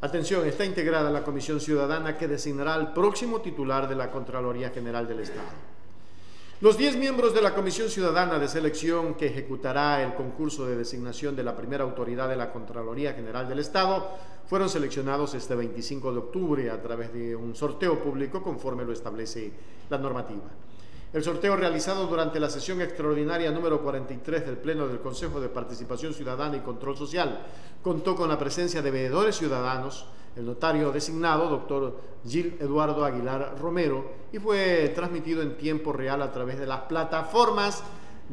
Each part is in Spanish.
Atención, está integrada la Comisión Ciudadana que designará al próximo titular de la Contraloría General del Estado. Los 10 miembros de la Comisión Ciudadana de Selección que ejecutará el concurso de designación de la primera autoridad de la Contraloría General del Estado fueron seleccionados este 25 de octubre a través de un sorteo público conforme lo establece la normativa. El sorteo realizado durante la sesión extraordinaria número 43 del Pleno del Consejo de Participación Ciudadana y Control Social contó con la presencia de veedores ciudadanos, el notario designado, doctor Gil Eduardo Aguilar Romero, y fue transmitido en tiempo real a través de las plataformas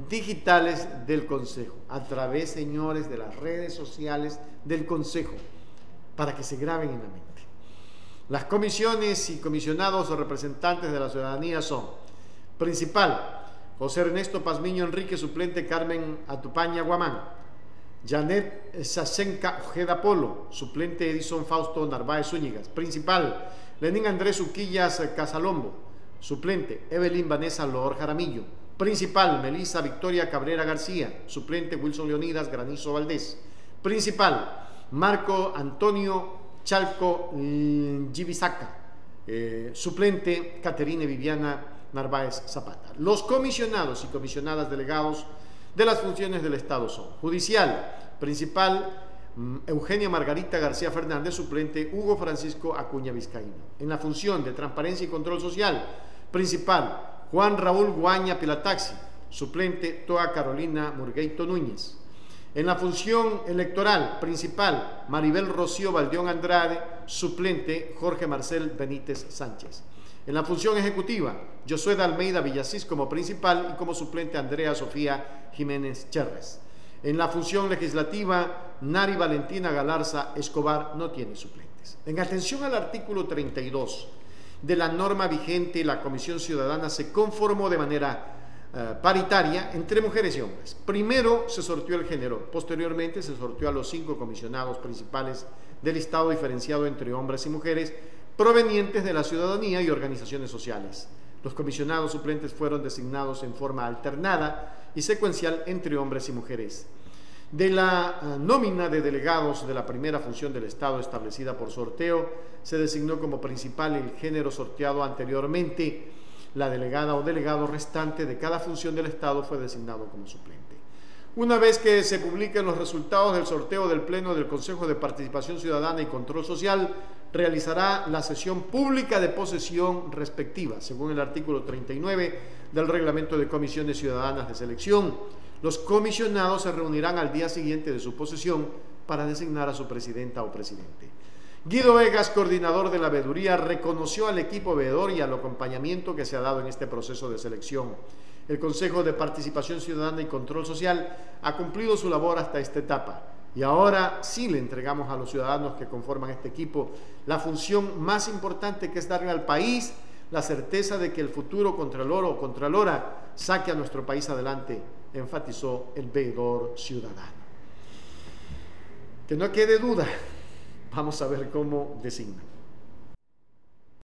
digitales del Consejo, a través, señores, de las redes sociales del Consejo, para que se graben en la mente. Las comisiones y comisionados o representantes de la ciudadanía son Principal, José Ernesto Pazmiño Enrique, suplente Carmen Atupaña Guamán. Janet Sasenka Ojeda Polo, suplente Edison Fausto Narváez Zúñigas. Principal, Lenín Andrés Uquillas Casalombo, suplente Evelyn Vanessa Loor Jaramillo. Principal, Melissa Victoria Cabrera García, suplente Wilson Leonidas Granizo Valdés. Principal, Marco Antonio Chalco Gibisaca, eh, suplente Caterine Viviana Narváez Zapata. Los comisionados y comisionadas delegados de las funciones del Estado son judicial, principal mm, Eugenia Margarita García Fernández, suplente Hugo Francisco Acuña Vizcaíno. En la función de transparencia y control social, principal Juan Raúl Guaña Pilataxi, suplente Toa Carolina Murgueito Núñez. En la función electoral principal, Maribel Rocío Valdeón Andrade, suplente Jorge Marcel Benítez Sánchez. En la función ejecutiva, Josué de Almeida Villasís como principal y como suplente Andrea Sofía Jiménez Cherres. En la función legislativa, Nari Valentina Galarza Escobar no tiene suplentes. En atención al artículo 32 de la norma vigente, la Comisión Ciudadana se conformó de manera eh, paritaria entre mujeres y hombres. Primero se sortió el género, posteriormente se sortió a los cinco comisionados principales del Estado diferenciado entre hombres y mujeres provenientes de la ciudadanía y organizaciones sociales. Los comisionados suplentes fueron designados en forma alternada y secuencial entre hombres y mujeres. De la ah, nómina de delegados de la primera función del Estado establecida por sorteo, se designó como principal el género sorteado anteriormente. La delegada o delegado restante de cada función del Estado fue designado como suplente. Una vez que se publiquen los resultados del sorteo del Pleno del Consejo de Participación Ciudadana y Control Social, realizará la sesión pública de posesión respectiva, según el artículo 39 del Reglamento de Comisiones Ciudadanas de Selección. Los comisionados se reunirán al día siguiente de su posesión para designar a su presidenta o presidente. Guido Vegas, coordinador de la veeduría, reconoció al equipo veedor y al acompañamiento que se ha dado en este proceso de selección. El Consejo de Participación Ciudadana y Control Social ha cumplido su labor hasta esta etapa y ahora sí le entregamos a los ciudadanos que conforman este equipo la función más importante que es darle al país la certeza de que el futuro Contralor o Contralora saque a nuestro país adelante, enfatizó el veedor ciudadano. Que no quede duda, vamos a ver cómo designan.